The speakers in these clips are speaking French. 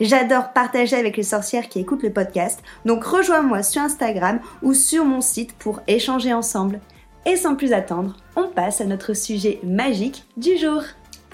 J'adore partager avec les sorcières qui écoutent le podcast, donc rejoins-moi sur Instagram ou sur mon site pour échanger ensemble. Et sans plus attendre, on passe à notre sujet magique du jour.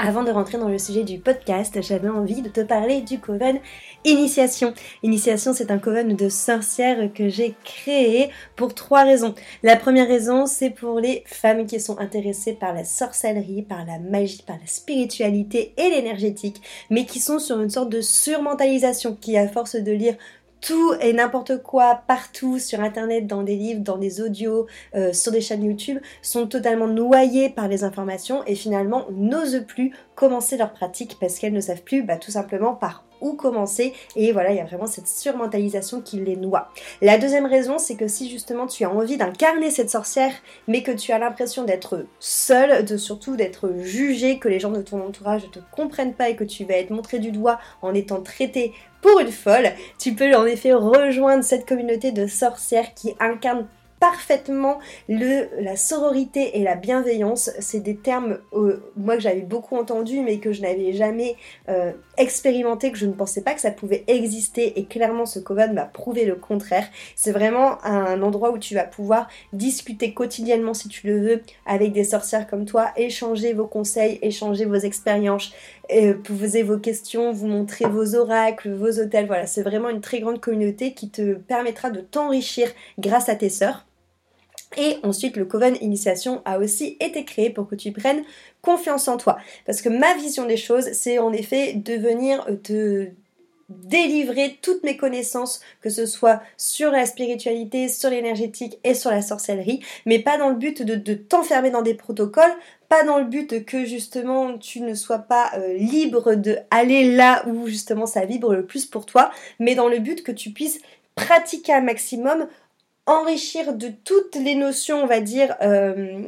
Avant de rentrer dans le sujet du podcast, j'avais envie de te parler du coven Initiation. Initiation, c'est un coven de sorcières que j'ai créé pour trois raisons. La première raison, c'est pour les femmes qui sont intéressées par la sorcellerie, par la magie, par la spiritualité et l'énergétique, mais qui sont sur une sorte de surmentalisation qui, à force de lire tout et n'importe quoi partout sur internet, dans des livres, dans des audios, euh, sur des chaînes YouTube, sont totalement noyées par les informations et finalement n'osent plus commencer leur pratique parce qu'elles ne savent plus bah, tout simplement par où commencer et voilà il y a vraiment cette surmentalisation qui les noie. La deuxième raison c'est que si justement tu as envie d'incarner cette sorcière mais que tu as l'impression d'être seule, de surtout d'être jugée, que les gens de ton entourage ne te comprennent pas et que tu vas être montré du doigt en étant traité pour une folle, tu peux en effet rejoindre cette communauté de sorcières qui incarnent parfaitement le, la sororité et la bienveillance. C'est des termes, euh, moi, que j'avais beaucoup entendu, mais que je n'avais jamais euh, expérimenté, que je ne pensais pas que ça pouvait exister. Et clairement, ce coven m'a prouvé le contraire. C'est vraiment un endroit où tu vas pouvoir discuter quotidiennement, si tu le veux, avec des sorcières comme toi, échanger vos conseils, échanger vos expériences, euh, poser vos questions, vous montrer vos oracles, vos hôtels. Voilà, c'est vraiment une très grande communauté qui te permettra de t'enrichir grâce à tes sœurs. Et ensuite, le Coven Initiation a aussi été créé pour que tu prennes confiance en toi. Parce que ma vision des choses, c'est en effet de venir te délivrer toutes mes connaissances, que ce soit sur la spiritualité, sur l'énergétique et sur la sorcellerie, mais pas dans le but de, t'enfermer dans des protocoles, pas dans le but que justement tu ne sois pas euh, libre de aller là où justement ça vibre le plus pour toi, mais dans le but que tu puisses pratiquer un maximum enrichir de toutes les notions, on va dire, euh,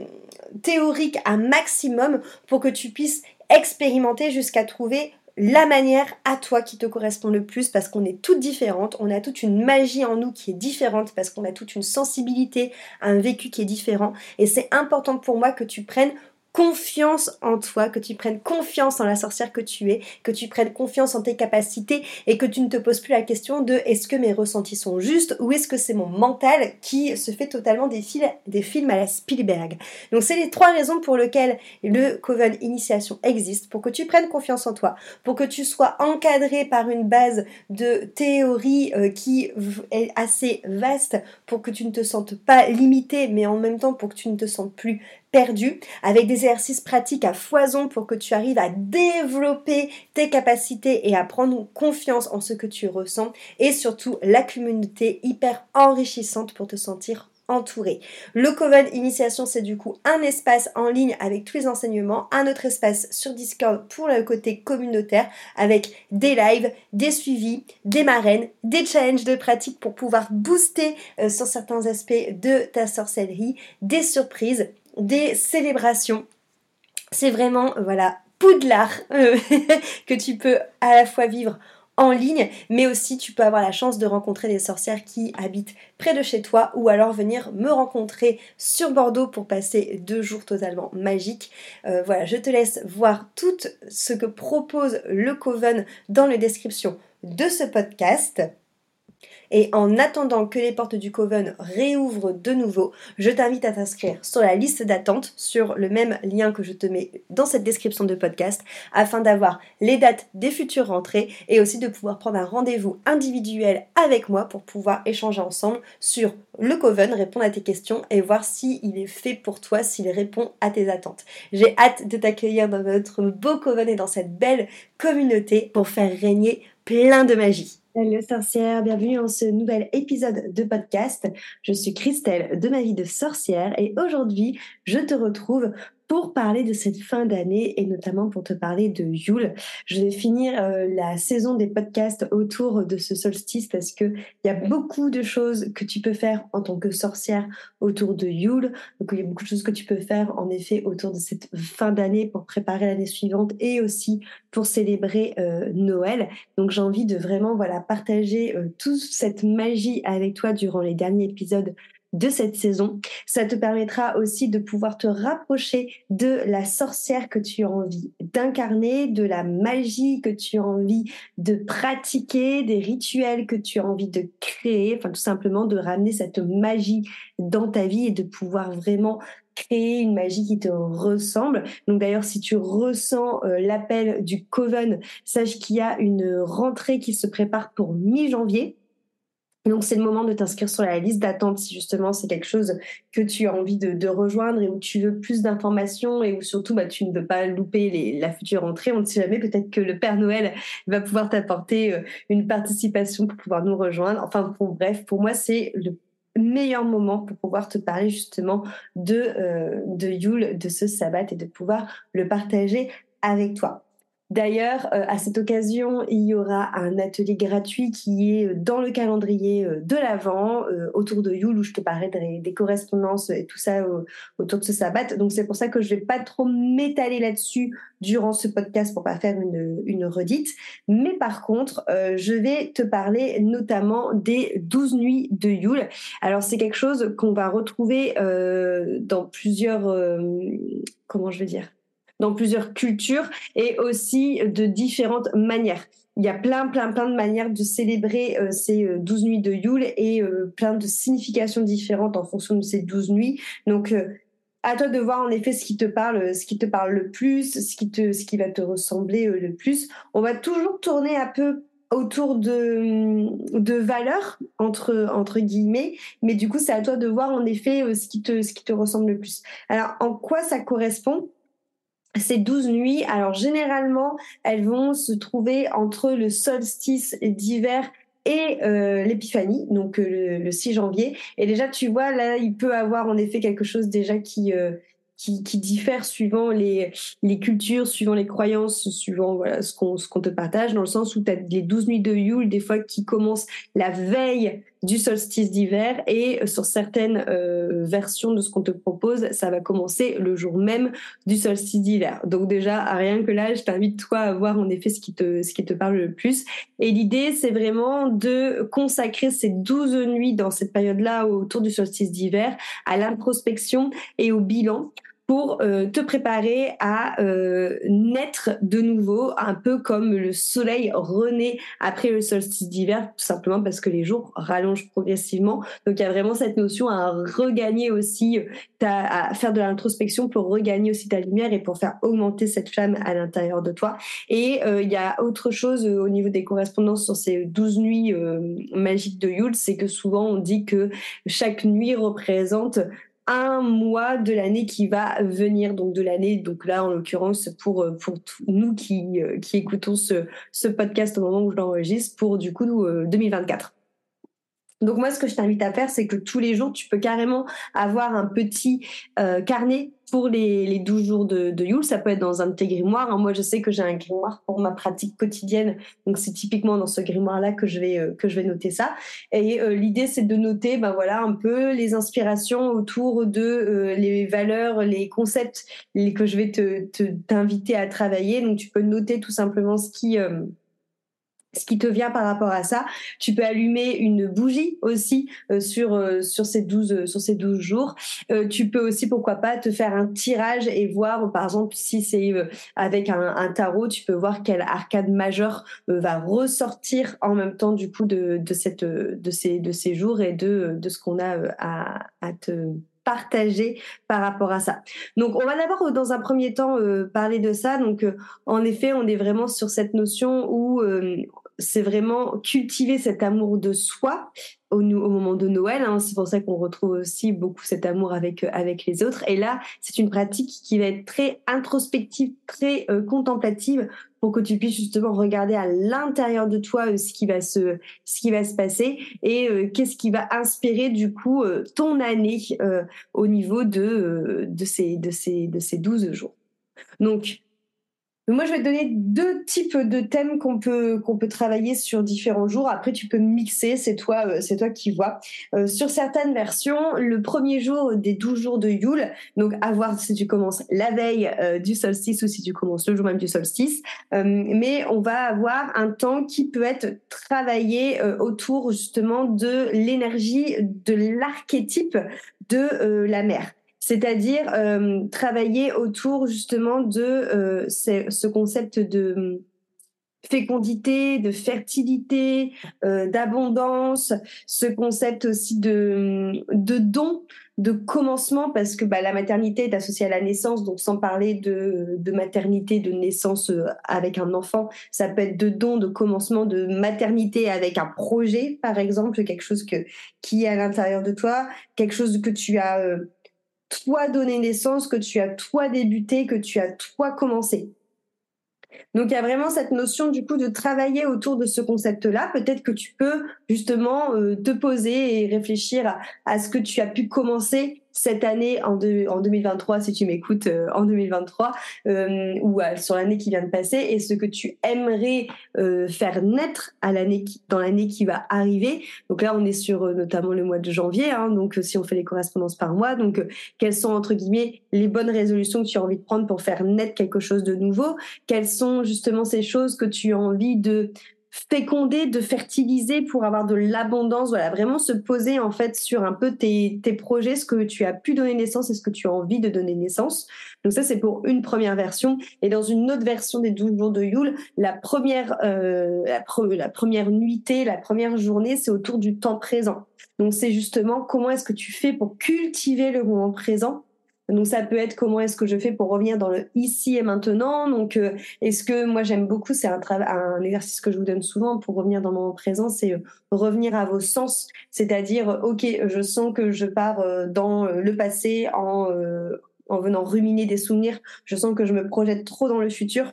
théoriques un maximum pour que tu puisses expérimenter jusqu'à trouver la manière à toi qui te correspond le plus parce qu'on est toutes différentes, on a toute une magie en nous qui est différente parce qu'on a toute une sensibilité, un vécu qui est différent. Et c'est important pour moi que tu prennes confiance en toi, que tu prennes confiance en la sorcière que tu es, que tu prennes confiance en tes capacités et que tu ne te poses plus la question de est-ce que mes ressentis sont justes ou est-ce que c'est mon mental qui se fait totalement des, des films à la Spielberg. Donc c'est les trois raisons pour lesquelles le Coven Initiation existe, pour que tu prennes confiance en toi, pour que tu sois encadré par une base de théorie euh, qui est assez vaste, pour que tu ne te sentes pas limité, mais en même temps pour que tu ne te sentes plus perdu, avec des exercices pratiques à foison pour que tu arrives à développer tes capacités et à prendre confiance en ce que tu ressens, et surtout la communauté hyper enrichissante pour te sentir entouré. Le Coven Initiation, c'est du coup un espace en ligne avec tous les enseignements, un autre espace sur Discord pour le côté communautaire avec des lives, des suivis, des marraines, des challenges de pratique pour pouvoir booster euh, sur certains aspects de ta sorcellerie, des surprises des célébrations. C'est vraiment, voilà, poudlard euh, que tu peux à la fois vivre en ligne, mais aussi tu peux avoir la chance de rencontrer des sorcières qui habitent près de chez toi ou alors venir me rencontrer sur Bordeaux pour passer deux jours totalement magiques. Euh, voilà, je te laisse voir tout ce que propose le Coven dans la description de ce podcast. Et en attendant que les portes du Coven réouvrent de nouveau, je t'invite à t'inscrire sur la liste d'attente sur le même lien que je te mets dans cette description de podcast afin d'avoir les dates des futures rentrées et aussi de pouvoir prendre un rendez-vous individuel avec moi pour pouvoir échanger ensemble sur le Coven, répondre à tes questions et voir s'il est fait pour toi, s'il répond à tes attentes. J'ai hâte de t'accueillir dans notre beau Coven et dans cette belle communauté pour faire régner plein de magie. Salut sorcière, bienvenue dans ce nouvel épisode de podcast. Je suis Christelle de ma vie de sorcière et aujourd'hui je te retrouve pour parler de cette fin d'année et notamment pour te parler de Yule. Je vais finir euh, la saison des podcasts autour de ce solstice parce que il y a beaucoup de choses que tu peux faire en tant que sorcière autour de Yule. Donc il y a beaucoup de choses que tu peux faire en effet autour de cette fin d'année pour préparer l'année suivante et aussi pour célébrer euh, Noël. Donc j'ai envie de vraiment voilà partager euh, toute cette magie avec toi durant les derniers épisodes de cette saison. Ça te permettra aussi de pouvoir te rapprocher de la sorcière que tu as envie d'incarner, de la magie que tu as envie de pratiquer, des rituels que tu as envie de créer, enfin tout simplement de ramener cette magie dans ta vie et de pouvoir vraiment créer une magie qui te ressemble. Donc d'ailleurs, si tu ressens euh, l'appel du Coven, sache qu'il y a une rentrée qui se prépare pour mi-janvier. Donc c'est le moment de t'inscrire sur la liste d'attente si justement c'est quelque chose que tu as envie de, rejoindre et où tu veux plus d'informations et où surtout bah, tu ne veux pas louper la future entrée. On ne sait jamais, peut-être que le Père Noël va pouvoir t'apporter euh, une participation pour pouvoir nous rejoindre. Enfin bon, bref, pour moi c'est le meilleur moment pour pouvoir te parler justement de, euh, de Yule, de ce sabbat et de pouvoir le partager avec toi. D'ailleurs, euh, à cette occasion, il y aura un atelier gratuit qui est dans le calendrier euh, de l'Avent, euh, autour de Yule, où je te parlerai des, correspondances et tout ça autour de ce sabbat. Donc c'est pour ça que je vais pas trop m'étaler là-dessus durant ce podcast pour pas faire une, une redite. Mais par contre, je vais te parler notamment des 12 nuits de Yule. Alors c'est quelque chose qu'on va retrouver dans plusieurs... comment je vais dire dans plusieurs cultures et aussi de différentes manières. Il y a plein, plein, plein de manières de célébrer euh, ces euh, douze nuits de Yule et euh, plein de significations différentes en fonction de ces douze nuits. Donc, à toi de voir en effet ce qui te parle, ce qui te parle le plus, ce qui te, ce qui va te ressembler le plus. On va toujours tourner un peu autour de, de valeurs entre entre guillemets mais du coup c'est à toi de voir en effet ce qui te ce qui te ressemble le plus alors en quoi ça correspond? Ces douze nuits, alors généralement, elles vont se trouver entre le solstice d'hiver et euh, l'épiphanie, donc euh, le, 6 janvier. Et déjà, tu vois, là, il peut avoir en effet quelque chose déjà qui, euh, qui, qui diffèrent suivant les, les cultures, suivant les croyances, suivant voilà, ce qu'on qu'on te partage, dans le sens où tu as les douze nuits de Yule, des fois qui commencent la veille du solstice d'hiver, et sur certaines euh, versions de ce qu'on te propose, ça va commencer le jour même du solstice d'hiver. Donc déjà, rien que là, je t'invite toi à voir en effet ce qui te, ce qui te parle le plus. Et l'idée, c'est vraiment de consacrer ces douze nuits dans cette période-là autour du solstice d'hiver à l'introspection et au bilan pour euh, te préparer à euh, naître de nouveau, un peu comme le soleil renaît après le solstice d'hiver, tout simplement parce que les jours rallongent progressivement. Donc il y a vraiment cette notion à regagner aussi, ta, à faire de l'introspection pour regagner aussi ta lumière et pour faire augmenter cette flamme à l'intérieur de toi. Et euh, il y a autre chose au niveau des correspondances sur ces douze nuits magiques de Yule, c'est que souvent on dit que chaque nuit représente un mois de l'année qui va venir, donc de l'année, donc là en l'occurrence pour, euh, pour nous qui, euh, qui écoutons ce, ce podcast au moment où je l'enregistre, pour du coup 2024. Euh, donc moi, ce que je t'invite à faire, c'est que tous les jours, tu peux carrément avoir un petit carnet pour les, les 12 jours de, Yule, ça peut être dans un de tes grimoires. Hein. Moi, je sais que j'ai un grimoire pour ma pratique quotidienne, donc c'est typiquement dans ce grimoire-là que je vais euh, que je vais noter ça. Et euh, l'idée, c'est de noter, ben voilà, un peu les inspirations autour de euh, les valeurs, les concepts que je vais te t'inviter à travailler. Donc, tu peux noter tout simplement ce qui ce qui te vient par rapport à ça. Tu peux allumer une bougie aussi euh, sur euh, sur ces 12 euh, sur ces 12 jours. tu peux aussi pourquoi pas te faire un tirage et voir par exemple si c'est avec un, un, tarot, tu peux voir quel arcade majeur va ressortir en même temps du coup de de cette de ces de ces jours et de de ce qu'on a à à te partager par rapport à ça. Donc on va d'abord dans un premier temps parler de ça. Donc en effet, on est vraiment sur cette notion où c'est vraiment cultiver cet amour de soi au, moment de Noël. Hein. C'est pour ça qu'on retrouve aussi beaucoup cet amour avec euh, avec les autres. Et là, c'est une pratique qui va être très introspective, très euh, contemplative, pour que tu puisses justement regarder à l'intérieur de toi euh, ce qui va se ce qui va se passer et qu'est-ce qui va inspirer du coup ton année au niveau de de ces de ces de ces 12 jours. Donc moi, je vais te donner deux types de thèmes qu'on peut qu'on peut travailler sur différents jours. Après, tu peux mixer, c'est toi euh, c'est toi qui vois. Euh, sur certaines versions, le premier jour des 12 jours de Yule, donc à voir si tu commences la veille euh, du solstice ou si tu commences le jour même du solstice, mais on va avoir un temps qui peut être travaillé autour justement de l'énergie de l'archétype de la mer c'est-à-dire euh, travailler autour justement de euh, ce concept de hum, fécondité, de fertilité, euh, d'abondance, ce concept aussi de, de don, de commencement, parce que bah, la maternité est associée à la naissance, donc sans parler de, de maternité, de naissance avec un enfant, ça peut être de don, de commencement, de maternité avec un projet, par exemple, quelque chose que, qui est à l'intérieur de toi, quelque chose que tu as toi donné naissance, que tu as toi débuté, que tu as toi commencé. Donc il y a vraiment cette notion du coup de travailler autour de ce concept-là. Peut-être que tu peux justement euh, te poser et réfléchir à, ce que tu as pu commencer cette année en, en 2023, si tu m'écoutes euh, en 2023, euh, ou sur l'année qui vient de passer, et ce que tu aimerais euh, faire naître à l'année dans l'année qui va arriver? Donc là, on est sur notamment le mois de janvier, hein, donc si on fait les correspondances par mois, donc quelles sont entre guillemets les bonnes résolutions que tu as envie de prendre pour faire naître quelque chose de nouveau? Quelles sont justement ces choses que tu as envie de féconder, de fertiliser pour avoir de l'abondance. Voilà, vraiment se poser en fait sur un peu tes, tes projets, ce que tu as pu donner naissance et ce que tu as envie de donner naissance. Donc ça, c'est pour une première version. Et dans une autre version des 12 jours de Yule, la première, euh, la, la première nuitée, la première journée, c'est autour du temps présent. Donc c'est justement comment est-ce que tu fais pour cultiver le moment présent donc ça peut être comment est-ce que je fais pour revenir dans le ici et maintenant. Donc euh, est-ce que moi j'aime beaucoup, c'est un un exercice que je vous donne souvent pour revenir dans mon présent, c'est euh, revenir à vos sens, c'est-à-dire euh, ok, je sens que je pars dans le passé en en venant ruminer des souvenirs, je sens que je me projette trop dans le futur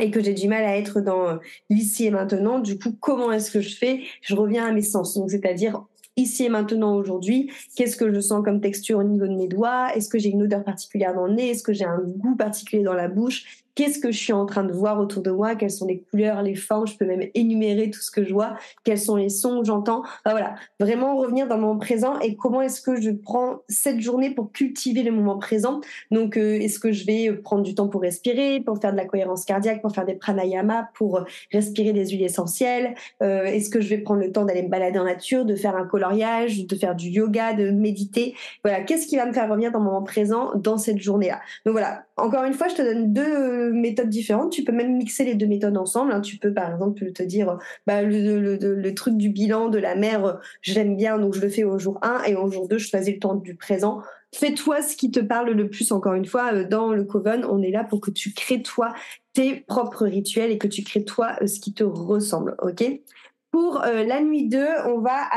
et que j'ai du mal à être dans l'ici et maintenant. Du coup, comment est-ce que je fais? Je reviens à mes sens. Donc, c'est-à-dire ici et maintenant aujourd'hui, qu'est-ce que je sens comme texture au niveau de mes doigts, est-ce que j'ai une odeur particulière dans le nez, est-ce que j'ai un goût particulier dans la bouche, qu'est-ce que je suis en train de voir autour de moi, quelles sont les couleurs, les formes, je peux même énumérer tout ce que je vois, quels sont les sons que j'entends. voilà, vraiment revenir dans le moment présent et comment est-ce que je prends cette journée pour cultiver le moment présent. Donc, euh, est-ce que je vais prendre du temps pour respirer, pour faire de la cohérence cardiaque, pour faire des pranayama, pour respirer des huiles essentielles? Euh, Est-ce que je vais prendre le temps d'aller me balader en nature, de faire un coloriage, de faire du yoga, de méditer? Voilà, qu'est-ce qui va me faire revenir dans le moment présent dans cette journée-là? Donc voilà, encore une fois, je te donne deux méthodes différentes. Tu peux même mixer les deux méthodes ensemble. Hein. Tu peux par exemple te dire, bah, le, truc du bilan de la mère, j'aime bien, donc je le fais au jour 1 et au jour 2, je choisis le temps du présent. Fais-toi ce qui te parle le plus, encore une fois, euh, dans le Coven, on est là pour que tu crées toi tes propres rituels et que tu crées toi euh, ce qui te ressemble, ok? Pour euh, la nuit 2, on va,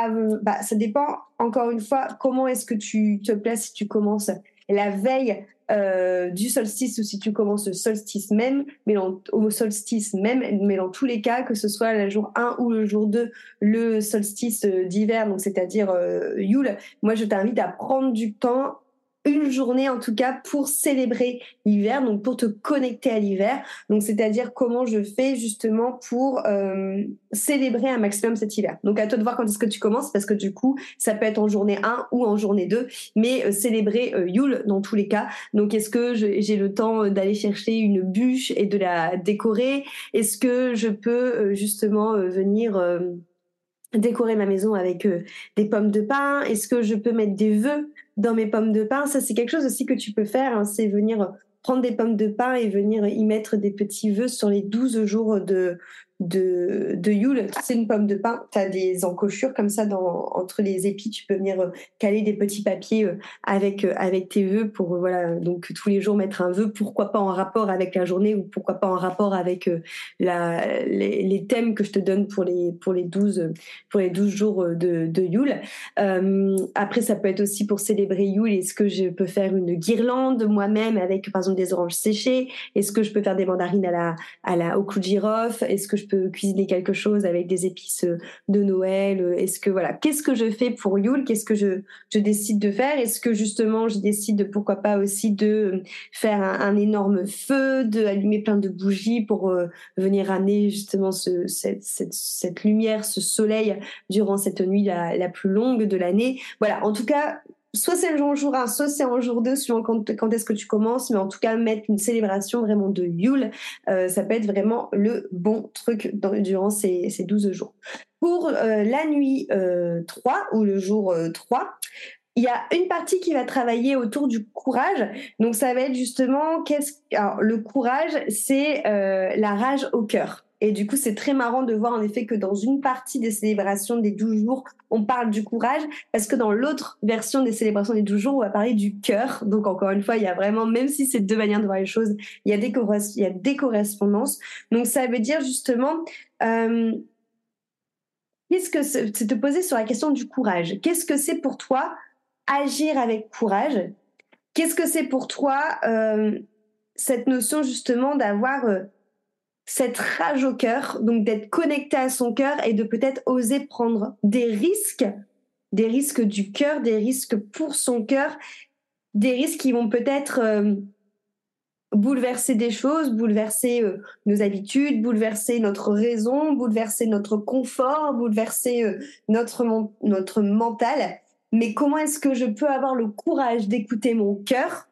bah, ça dépend encore une fois comment est-ce que tu te places si tu commences la veille euh, du solstice ou si tu commences le solstice même, mais au solstice même, mais dans tous les cas, que ce soit le jour 1 ou le jour 2, le solstice euh, d'hiver, donc c'est-à-dire euh, Yule, moi je t'invite à prendre du temps une journée en tout cas pour célébrer l'hiver, donc pour te connecter à l'hiver. Donc c'est-à-dire comment je fais justement pour euh, célébrer un maximum cet hiver. Donc à toi de voir quand est-ce que tu commences parce que du coup ça peut être en journée 1 ou en journée 2, mais euh, célébrer euh, Yule dans tous les cas. Donc est-ce que j'ai le temps d'aller chercher une bûche et de la décorer? Est-ce que je peux justement venir décorer ma maison avec des pommes de pin? Est-ce que je peux mettre des vœux dans mes pommes de pin. Ça, c'est quelque chose aussi que tu peux faire. Hein. c'est venir prendre des pommes de pin et venir y mettre des petits vœux sur les 12 jours de, de, de Yule. C'est une pomme de pin. Tu as des encochures comme ça dans, entre les épis. Tu peux venir euh, caler des petits papiers euh, avec, euh, avec tes vœux pour, voilà, donc tous les jours mettre un vœu. Pourquoi pas en rapport avec la journée ou pourquoi pas en rapport avec la, les, thèmes que je te donne pour les, pour les 12, pour les 12 jours de, de Yule. après, ça peut être aussi pour célébrer Yule. Est-ce que je peux faire une guirlande moi-même avec, par exemple, des oranges séchées? Est-ce que je peux faire des mandarines à la, à la, au clou de girofle? Est-ce que je cuisiner quelque chose avec des épices euh, de Noël euh, Est-ce que voilà, qu'est-ce que je fais pour Yule? Qu'est-ce que je je décide de faire? Est-ce que justement je décide pourquoi pas aussi de euh, faire un, énorme feu, de allumer plein de bougies pour venir amener justement ce, cette, cette, cette, lumière, ce soleil durant cette nuit la, la plus longue de l'année? Voilà, en tout cas, soit c'est le jour 1, soit c'est en jour 2, suivant quand, quand est-ce que tu commences, mais en tout cas, mettre une célébration vraiment de Yule, euh, ça peut être vraiment le bon truc durant ces, ces 12 jours. Pour euh, la nuit euh, 3 ou le jour 3, euh, il y a une partie qui va travailler autour du courage. Donc ça va être justement qu'est-ce alors le courage, c'est la rage au cœur. Et du coup, c'est très marrant de voir en effet que dans une partie des célébrations des 12 jours, on parle du courage, parce que dans l'autre version des célébrations des 12 jours, on va parler du cœur. Donc encore une fois, il y a vraiment, même si c'est deux manières de voir les choses, il y a des, il y a des correspondances. Donc ça veut dire justement, euh, qu'est-ce que c'est te poser sur la question du courage. Qu'est-ce que c'est pour toi agir avec courage? Qu'est-ce que c'est pour toi euh, cette notion justement d'avoir... Euh, cette rage au cœur, donc d'être connecté à son cœur et de peut-être oser prendre des risques, des risques du cœur, des risques pour son cœur, des risques qui vont peut-être euh, bouleverser des choses, bouleverser euh, nos habitudes, bouleverser notre raison, bouleverser notre confort, bouleverser euh, notre notre mental. Mais comment est-ce que je peux avoir le courage d'écouter mon cœur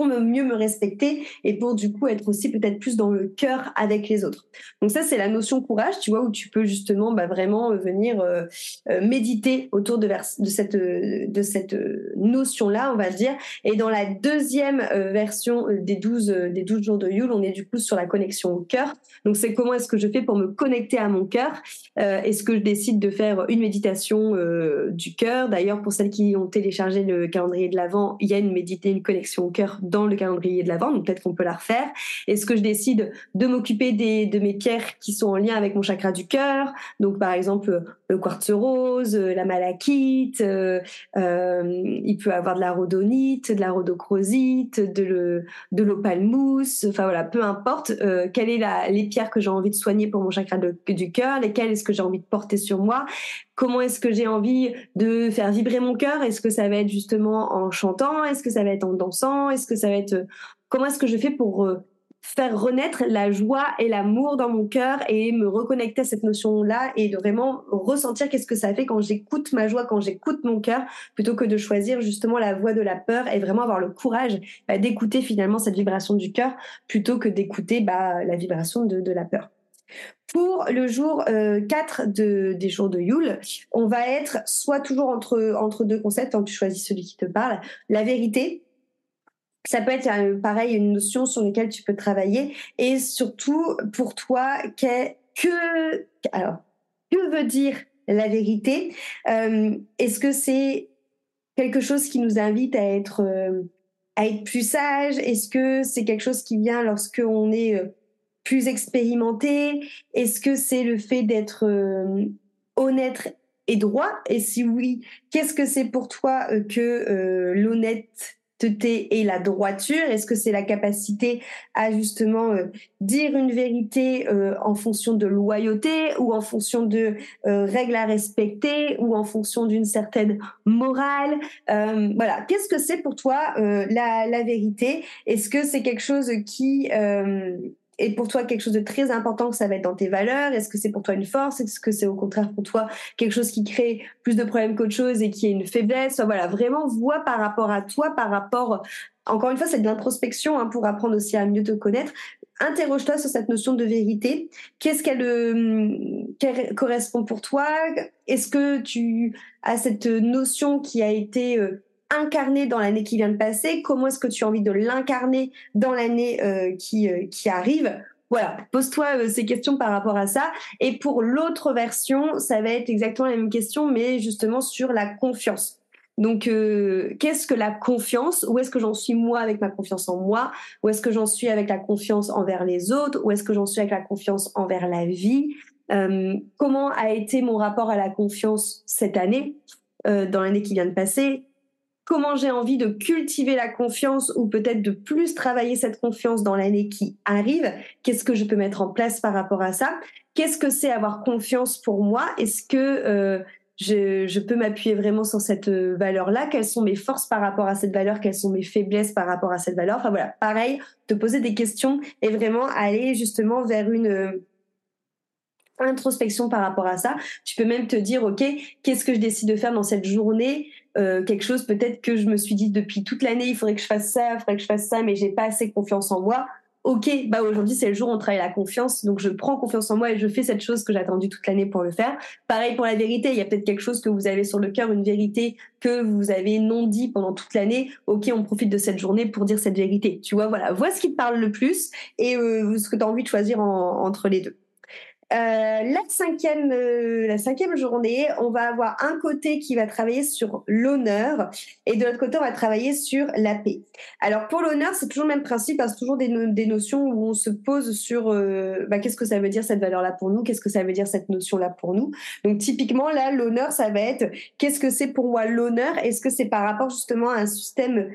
pour mieux me respecter et pour du coup être aussi peut-être plus dans le cœur avec les autres. Donc ça c'est la notion courage, tu vois, où tu peux justement bah, vraiment euh, venir euh, euh, méditer autour de, cette de cette notion là, on va dire. Et dans la deuxième version des 12 des 12 jours de Yule, on est du coup sur la connexion au cœur. Donc c'est comment est-ce que je fais pour me connecter à mon cœur Est-ce que je décide de faire une méditation du cœur D'ailleurs pour celles qui ont téléchargé le calendrier de l'avant, il y a une médité une connexion au cœur dans le calendrier de l'Avent, donc peut-être qu'on peut la refaire. Est-ce que je décide de m'occuper de mes pierres qui sont en lien avec mon chakra du cœur Donc par exemple le quartz rose, la malachite, euh, euh, il peut avoir de la rhodonite, de la rhodochrosite, de le de l'opale mousse, enfin voilà, peu importe euh, quelle est la les pierres que j'ai envie de soigner pour mon chakra du cœur, lesquelles est-ce que j'ai envie de porter sur moi comment est-ce que j'ai envie de faire vibrer mon cœur? Est-ce que ça va être justement en chantant? Est-ce que ça va être en dansant? Est-ce que ça va être euh, comment est-ce que je fais pour euh, faire renaître la joie et l'amour dans mon cœur et me reconnecter à cette notion-là et vraiment ressentir qu'est-ce que ça fait quand j'écoute ma joie, quand j'écoute mon cœur, plutôt que de choisir justement la voie de la peur et vraiment avoir le courage bah, d'écouter finalement cette vibration du cœur plutôt que d'écouter bah, la vibration de la peur? Pour le jour 4 euh, des jours de Yule, on va être soit toujours entre, entre deux concepts, quand tu choisis celui qui te parle, la vérité, ça peut être euh, pareil une notion sur laquelle tu peux travailler. Et surtout pour toi que alors que veut dire la vérité? Euh, Est-ce que c'est quelque chose qui nous invite à être à être plus sage? Est-ce que c'est quelque chose qui vient lorsque on est plus expérimenté? Est-ce que c'est le fait d'être euh, honnête et droit? Et si oui, qu'est-ce que c'est pour toi euh, que euh, l'honnêteté et la droiture? Est-ce que c'est la capacité à justement dire une vérité en fonction de loyauté ou en fonction de règles à respecter ou en fonction d'une certaine morale? Voilà, qu'est-ce que c'est pour toi la, vérité? Est-ce que c'est quelque chose qui est pour toi quelque chose de très important que ça va être dans tes valeurs? Est-ce que c'est pour toi une force? Est-ce que c'est au contraire pour toi quelque chose qui crée plus de problèmes qu'autre chose et qui est une faiblesse? Voilà, vraiment vois par rapport à toi, par rapport encore une fois, c'est de l'introspection hein, pour apprendre aussi à mieux te connaître. Interroge-toi sur cette notion de vérité. Qu'est-ce qu'elle euh, correspond pour toi? Est-ce que tu as cette notion qui a été euh, incarné dans l'année qui vient de passer Comment est-ce que tu as envie de l'incarner dans l'année euh, qui, euh, qui arrive? Voilà, pose-toi euh, ces questions par rapport à ça. Et pour l'autre version, ça va être exactement la même question, mais justement sur la confiance. Donc, qu'est-ce que la confiance? Où est-ce que j'en suis moi avec ma confiance en moi? Où est-ce que j'en suis avec la confiance envers les autres? Où est-ce que j'en suis avec la confiance envers la vie? Comment a été mon rapport à la confiance cette année, dans l'année qui vient de passer? Comment j'ai envie de cultiver la confiance ou peut-être de plus travailler cette confiance dans l'année qui arrive, qu'est-ce que je peux mettre en place par rapport à ça, qu'est-ce que c'est avoir confiance pour moi, est-ce que euh, je, peux m'appuyer vraiment sur cette euh, valeur-là, quelles sont mes forces par rapport à cette valeur, quelles sont mes faiblesses par rapport à cette valeur, enfin voilà, pareil, te poser des questions et vraiment aller justement vers une euh, introspection par rapport à ça. Tu peux même te dire, OK, qu'est-ce que je décide de faire dans cette journée? Euh, quelque chose peut-être que je me suis dit depuis toute l'année, il faudrait que je fasse ça, il faudrait que je fasse ça, mais j'ai pas assez confiance en moi. Ok, bah aujourd'hui c'est le jour où on travaille la confiance, donc je prends confiance en moi et je fais cette chose que j'ai attendue toute l'année pour le faire. Pareil pour la vérité, il y a peut-être quelque chose que vous avez sur le cœur, une vérité que vous avez non dit pendant toute l'année. Ok, on profite de cette journée pour dire cette vérité. Tu vois, voilà, vois ce qui te parle le plus et euh, ce que tu as envie de choisir entre les deux. Euh, la cinquième, euh, la cinquième journée, on va avoir un côté qui va travailler sur l'honneur et de l'autre côté, on va travailler sur la paix. Alors pour l'honneur, c'est toujours le même principe, parce c'est toujours des, des, notions où on se pose sur euh, bah, qu'est-ce que ça veut dire cette valeur-là pour nous, qu'est-ce que ça veut dire cette notion-là pour nous. Donc typiquement là, l'honneur, ça va être qu'est-ce que c'est pour moi l'honneur? Est-ce que c'est par rapport justement à un système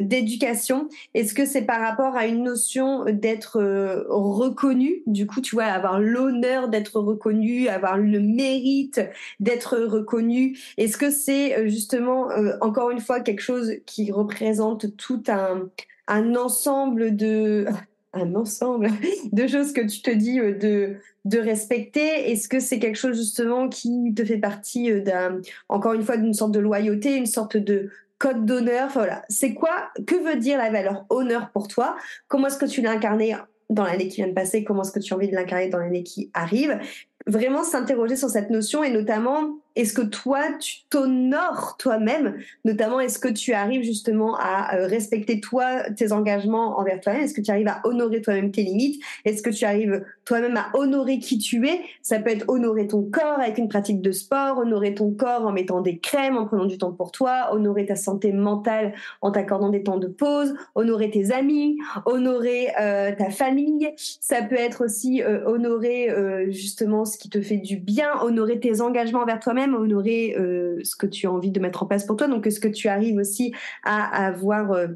d'éducation? Est-ce que c'est par rapport à une notion d'être reconnu? Du coup, tu vois, avoir l'honneur d'être reconnu, avoir le mérite d'être reconnu. Est-ce que c'est euh, justement, euh, encore une fois, quelque chose qui représente tout un, ensemble de un ensemble de choses que tu te dis euh, de de respecter? Est-ce que c'est quelque chose justement qui te fait partie d'un encore une fois d'une sorte de loyauté, une sorte de code d'honneur? Voilà, c'est quoi? Que veut dire la valeur honneur pour toi? Comment est-ce que tu l'as incarné dans l'année qui vient de passer, comment est-ce que tu as envie de l'incarner dans l'année qui arrive. Vraiment s'interroger sur cette notion et notamment est-ce que toi, tu t'honores toi-même? Notamment, est-ce que tu arrives justement à euh, respecter toi, tes engagements envers toi-même? Est-ce que tu arrives à honorer toi-même tes limites? Est-ce que tu arrives toi-même à honorer qui tu es? Ça peut être honorer ton corps avec une pratique de sport, honorer ton corps en mettant des crèmes, en prenant du temps pour toi, honorer ta santé mentale en t'accordant des temps de pause, honorer tes amis, honorer euh, ta famille. Ça peut être aussi euh, honorer justement ce qui te fait du bien, honorer tes engagements envers toi-même honorer euh, ce que tu as envie de mettre en place pour toi. Donc, est-ce que tu arrives aussi à, avoir euh,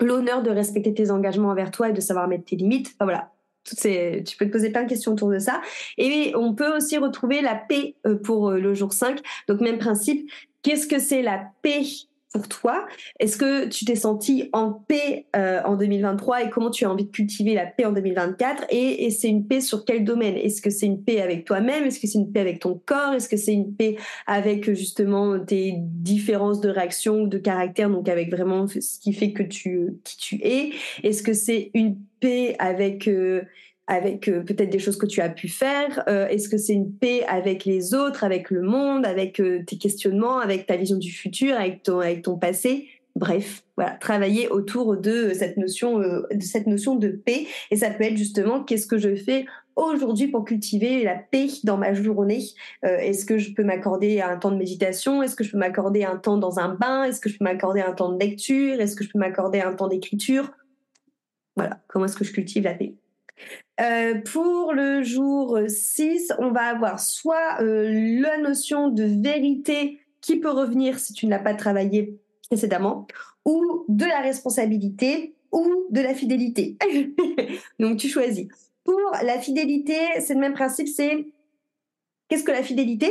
l'honneur de respecter tes engagements envers toi et de savoir mettre tes limites? Enfin, Voilà, tu peux te poser plein de questions autour de ça. Et on peut aussi retrouver la paix euh, pour le jour 5. Donc, même principe, qu'est-ce que c'est la paix? Pour toi. Est-ce que tu t'es senti en paix euh, en 2023 et comment tu as envie de cultiver la paix en 2024 Et, et c'est une paix sur quel domaine? Est-ce que c'est une paix avec toi-même? Est-ce que c'est une paix avec ton corps? Est-ce que c'est une paix avec justement tes différences de réaction ou de caractère, donc avec vraiment ce qui fait que tu qui tu es? Est-ce que c'est une paix avec euh, avec euh, peut-être des choses que tu as pu faire euh, Est-ce que c'est une paix avec les autres, avec le monde, avec euh, tes questionnements, avec ta vision du futur, avec ton, avec ton passé? Bref, voilà, travailler autour de cette notion, de cette notion de paix. Et ça peut être justement qu'est-ce que je fais aujourd'hui pour cultiver la paix dans ma journée? Est-ce que je peux m'accorder un temps de méditation? Est-ce que je peux m'accorder un temps dans un bain? Est-ce que je peux m'accorder un temps de lecture? Est-ce que je peux m'accorder un temps d'écriture? Voilà, comment est-ce que je cultive la paix? Euh, pour le jour 6, on va avoir soit euh, la notion de vérité qui peut revenir si tu ne l'as pas travaillé précédemment, ou de la responsabilité ou de la fidélité. Donc tu choisis. Pour la fidélité, c'est le même principe, c'est qu'est-ce que la fidélité?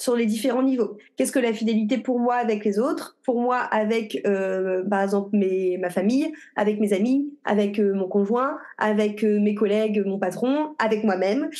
Sur les différents niveaux. Qu'est-ce que la fidélité pour moi avec les autres, pour moi avec, euh, par exemple, mes, ma famille, avec mes amis, avec euh, mon conjoint, avec euh, mes collègues, mon patron, avec moi-même.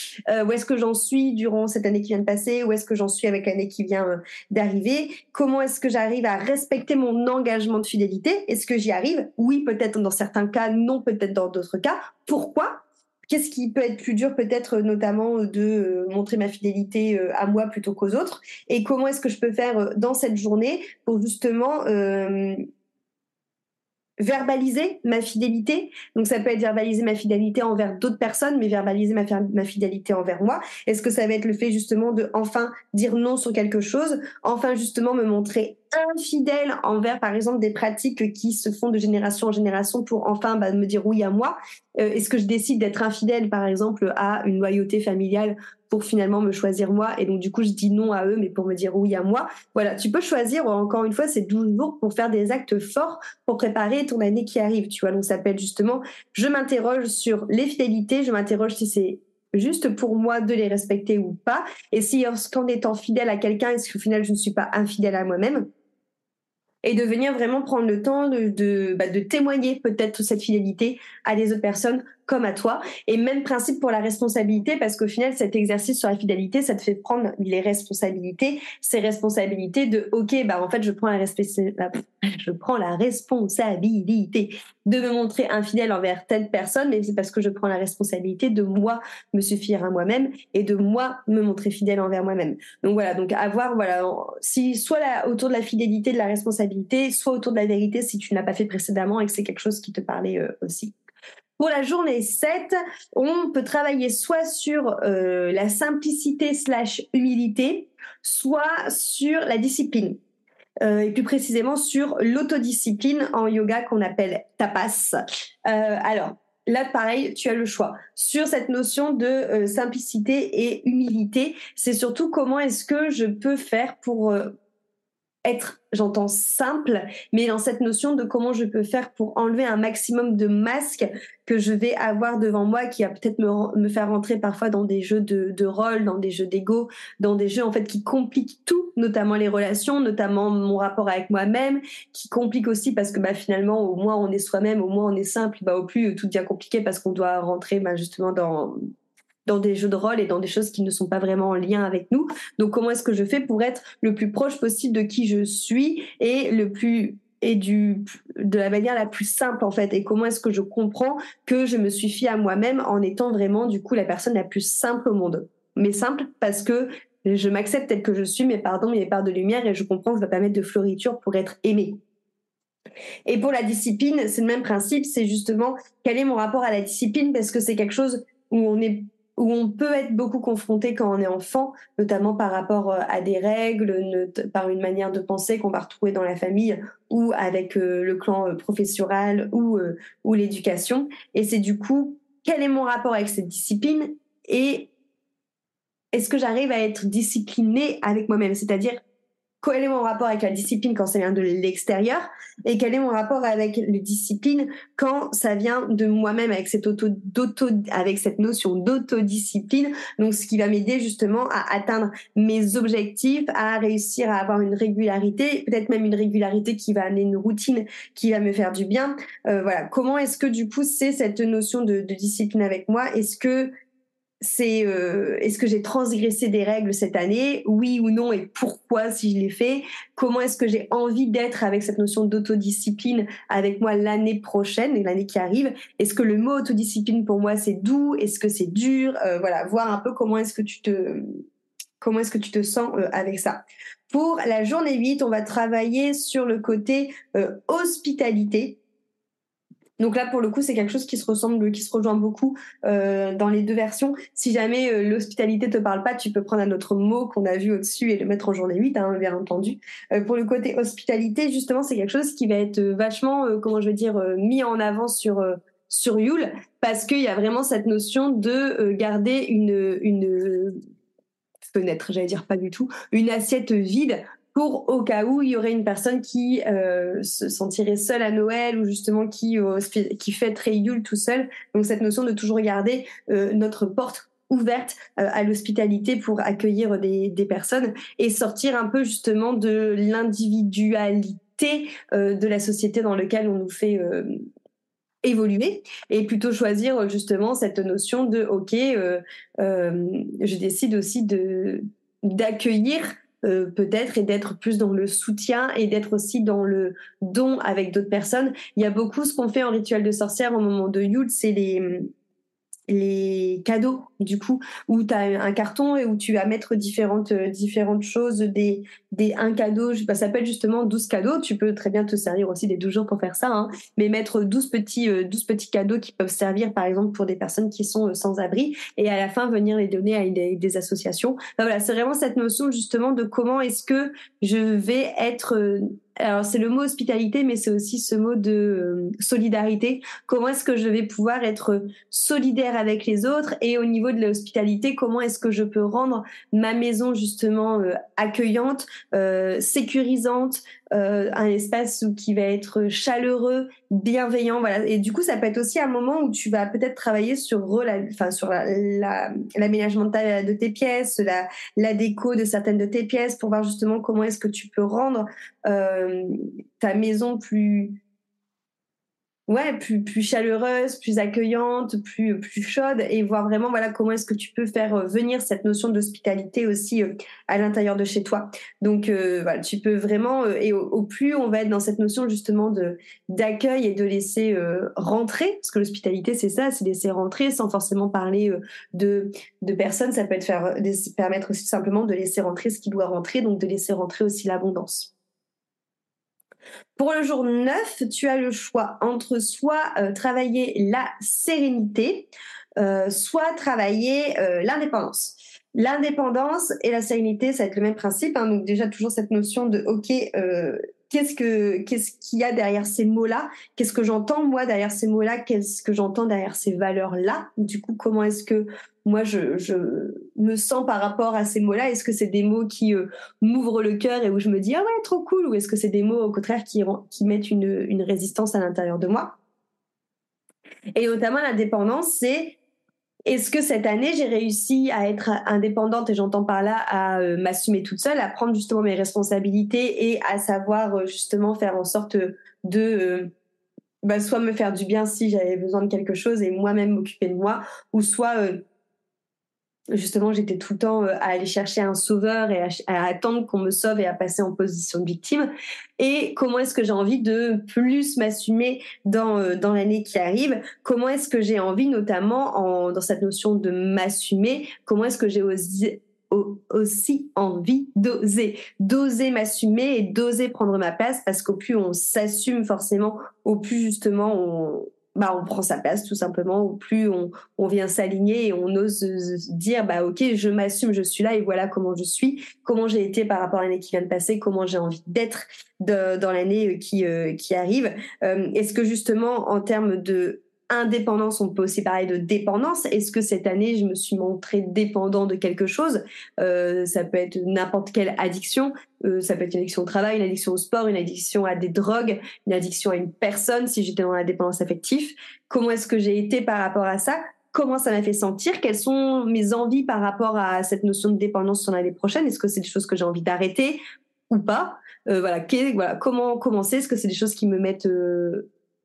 où est-ce que j'en suis durant cette année qui vient de passer? Où est-ce que j'en suis avec l'année qui vient d'arriver? Comment est-ce que j'arrive à respecter mon engagement de fidélité? Est-ce que j'y arrive? Oui, peut-être dans certains cas, non, peut-être dans d'autres cas. Pourquoi? Qu'est-ce qui peut être plus dur peut-être euh, notamment euh, de euh, montrer ma fidélité à moi plutôt qu'aux autres? Et comment est-ce que je peux faire dans cette journée pour justement verbaliser ma fidélité? Donc ça peut être verbaliser ma fidélité envers d'autres personnes, mais verbaliser ma, ma fidélité envers moi. Est-ce que ça va être le fait justement de enfin dire non sur quelque chose, enfin justement me montrer infidèle envers par exemple des pratiques qui se font de génération en génération pour enfin bah, me dire oui à moi. Euh, est-ce que je décide d'être infidèle par exemple à une loyauté familiale pour finalement me choisir moi et donc du coup je dis non à eux mais pour me dire oui à moi? Voilà, tu peux choisir encore une fois c'est 12 jours pour faire des actes forts pour préparer ton année qui arrive, tu vois? Donc ça s'appelle justement je m'interroge sur les fidélités, je m'interroge si c'est juste pour moi de les respecter ou pas et si en étant fidèle à quelqu'un est-ce qu'au final je ne suis pas infidèle à moi-même? Et de venir vraiment prendre le temps de, de, bah, témoigner peut-être cette fidélité à des autres personnes comme à toi. Et même principe pour la responsabilité, parce qu'au final, cet exercice sur la fidélité, ça te fait prendre les responsabilités, ces responsabilités de, OK, bah, en fait, je prends la, responsabilité de me montrer infidèle envers telle personne, mais c'est parce que je prends la responsabilité de moi me suffire à moi-même et de moi me montrer fidèle envers moi-même. Donc voilà, donc avoir, voilà, si soit autour de la fidélité, de la responsabilité, soit autour de la vérité si tu n'as pas fait précédemment et que c'est quelque chose qui te parlait euh, aussi. Pour la journée 7, on peut travailler soit sur euh, la simplicité slash humilité, soit sur la discipline. Euh, et plus précisément sur l'autodiscipline en yoga qu'on appelle tapas. Euh, alors, là, pareil, tu as le choix. Sur cette notion de simplicité et humilité, c'est surtout comment est-ce que je peux faire pour être, j'entends simple, mais dans cette notion de comment je peux faire pour enlever un maximum de masques que je vais avoir devant moi, qui va peut-être me, me faire rentrer parfois dans des jeux de, de rôle, dans des jeux d'ego, dans des jeux en fait qui compliquent tout, notamment les relations, notamment mon rapport avec moi-même, qui compliquent aussi parce que bah, finalement, au moins on est soi-même, au moins on est simple, bah, au plus tout devient compliqué parce qu'on doit rentrer bah, justement dans dans des jeux de rôle et dans des choses qui ne sont pas vraiment en lien avec nous. Donc comment est-ce que je fais pour être le plus proche possible de qui je suis et le plus et du de la manière la plus simple en fait? Et comment est-ce que je comprends que je me suffis à moi-même en étant vraiment du coup la personne la plus simple au monde? Mais simple parce que je m'accepte tel que je suis, mais pardon, il y a part de lumière et je comprends que je dois pas mettre de floriture pour être aimé. Et pour la discipline, c'est le même principe, c'est justement quel est mon rapport à la discipline? Parce que c'est quelque chose où on est où on peut être beaucoup confronté quand on est enfant, notamment par rapport euh, à des règles, par une manière de penser qu'on va retrouver dans la famille ou avec euh, le clan euh, professoral ou, l'éducation. Et c'est du coup, quel est mon rapport avec cette discipline et est-ce que j'arrive à être disciplinée avec moi-même? C'est-à-dire, quel est mon rapport avec la discipline quand ça vient de l'extérieur et quel est mon rapport avec la discipline quand ça vient de moi-même avec cette auto, avec cette notion d'autodiscipline. Donc ce qui va m'aider justement à atteindre mes objectifs à réussir à avoir une régularité peut-être même une régularité qui va amener une routine qui va me faire du bien. Euh, voilà. Comment est-ce que du coup c'est cette notion de, de discipline avec moi? Est-ce que c'est euh, est-ce que j'ai transgressé des règles cette année? Oui ou non? Et pourquoi si je l'ai fait? Comment est-ce que j'ai envie d'être avec cette notion d'autodiscipline avec moi l'année prochaine et l'année qui arrive? Est-ce que le mot autodiscipline pour moi c'est doux? Est-ce que c'est dur? Euh, Voilà, voir un peu comment est-ce que tu te comment est-ce que tu te sens euh, avec ça. Pour la journée 8, on va travailler sur le côté hospitalité donc là, pour le coup, c'est quelque chose qui se ressemble, qui se rejoint beaucoup euh, dans les deux versions. Si jamais euh, l'hospitalité te parle pas, tu peux prendre un autre mot qu'on a vu au-dessus et le mettre en journée 8, hein, bien entendu. Euh, pour le côté hospitalité, justement, c'est quelque chose qui va être vachement, comment je veux dire, mis en avant sur sur Yule, parce qu'il y a vraiment cette notion de garder une une fenêtre, j'allais dire pas du tout, une assiette vide pour au cas où il y aurait une personne qui euh, se sentirait seule à Noël ou justement qui qui fêterait Yule tout seul. Donc cette notion de toujours garder notre porte ouverte à l'hospitalité pour accueillir des, personnes et sortir un peu justement de l'individualité de la société dans laquelle on nous fait évoluer et plutôt choisir justement cette notion de ok euh, euh, je décide aussi de d'accueillir euh, peut-être et d'être plus dans le soutien et d'être aussi dans le don avec d'autres personnes. Il y a beaucoup ce qu'on fait en rituel de sorcière au moment de Yule c'est les les cadeaux du coup où tu as un carton et où tu vas mettre différentes euh, différentes choses des des un cadeau. Ça s'appelle justement 12 cadeaux. Tu peux très bien te servir aussi des 12 jours pour faire ça hein, mais mettre 12 petits 12 euh, petits cadeaux qui peuvent servir par exemple pour des personnes qui sont euh, sans abri et à la fin venir les donner à des, des associations. Voilà c'est vraiment cette notion justement de comment est-ce que je vais être alors c'est le mot hospitalité, mais c'est aussi ce mot de euh, solidarité. Comment est-ce que je vais pouvoir être solidaire avec les autres? Et au niveau de l'hospitalité, comment est-ce que je peux rendre ma maison justement euh, accueillante, euh, sécurisante, euh, un espace qui va être chaleureux, bienveillant, voilà. Et du coup, ça peut être aussi un moment où tu vas peut-être travailler sur, l'aménagement la, de, tes pièces, la, la déco de certaines de tes pièces, pour voir justement comment est-ce que tu peux rendre euh, ta maison plus ouais, plus, plus chaleureuse, plus accueillante, plus, plus chaude et voir vraiment voilà comment est-ce que tu peux faire euh, venir cette notion d'hospitalité aussi euh, à l'intérieur de chez toi. Donc euh, voilà, tu peux vraiment et au, plus on va être dans cette notion justement de d'accueil et de laisser rentrer parce que l'hospitalité c'est ça, c'est laisser rentrer sans forcément parler de de personnes, ça peut être faire permettre aussi simplement de laisser rentrer ce qui doit rentrer donc de laisser rentrer aussi l'abondance. Pour le jour 9, tu as le choix entre soit euh, travailler la sérénité, euh, soit travailler euh, l'indépendance. L'indépendance et la sérénité, ça va être le même principe. Hein, donc déjà toujours cette notion de OK, qu'est-ce que qu'est-ce qu'il y a derrière ces mots-là? Qu'est-ce que j'entends moi derrière ces mots-là? Qu'est-ce que j'entends derrière ces valeurs-là? Du coup, comment est-ce que moi je, je, me sens par rapport à ces mots-là? Est-ce que c'est des mots qui euh, m'ouvrent le cœur et où je me dis ah ouais trop cool? Ou est-ce que c'est des mots au contraire qui, qui mettent une, une résistance à l'intérieur de moi? Et notamment l'indépendance, c'est est-ce que cette année j'ai réussi à être indépendante et j'entends par là à euh, m'assumer toute seule, à prendre justement mes responsabilités et à savoir euh, justement faire en sorte de bah, soit me faire du bien si j'avais besoin de quelque chose et moi-même m'occuper de moi, ou soit justement, j'étais tout le temps euh, à aller chercher un sauveur et à, attendre qu'on me sauve et à passer en position de victime. Et comment est-ce que j'ai envie de plus m'assumer dans euh, l'année qui arrive? Comment est-ce que j'ai envie, notamment en, dans cette notion de m'assumer Comment est-ce que j'ai aussi envie d'oser, d'oser m'assumer et d'oser prendre ma place parce qu'au plus on s'assume forcément, au plus justement on, bah, on prend sa place tout simplement, ou plus on, on vient s'aligner et on ose dire bah ok je m'assume, je suis là et voilà comment je suis, comment j'ai été par rapport à l'année qui vient de passer, comment j'ai envie d'être dans l'année qui euh, qui arrive. Euh, est-ce que justement en termes de indépendance, on peut aussi parler de dépendance. Est-ce que cette année, je me suis montré dépendant de quelque chose? Euh, Ça peut être n'importe quelle addiction. Euh, ça peut être une addiction au travail, une addiction au sport, une addiction à des drogues, une addiction à une personne si j'étais dans la dépendance affective. Comment est-ce que j'ai été par rapport à ça? Comment ça m'a fait sentir? Quelles sont mes envies par rapport à cette notion de dépendance sur l'année prochaine? Est-ce que c'est des choses que j'ai envie d'arrêter ou pas? Euh, voilà, comment commencer? Est-ce que c'est des choses qui me mettent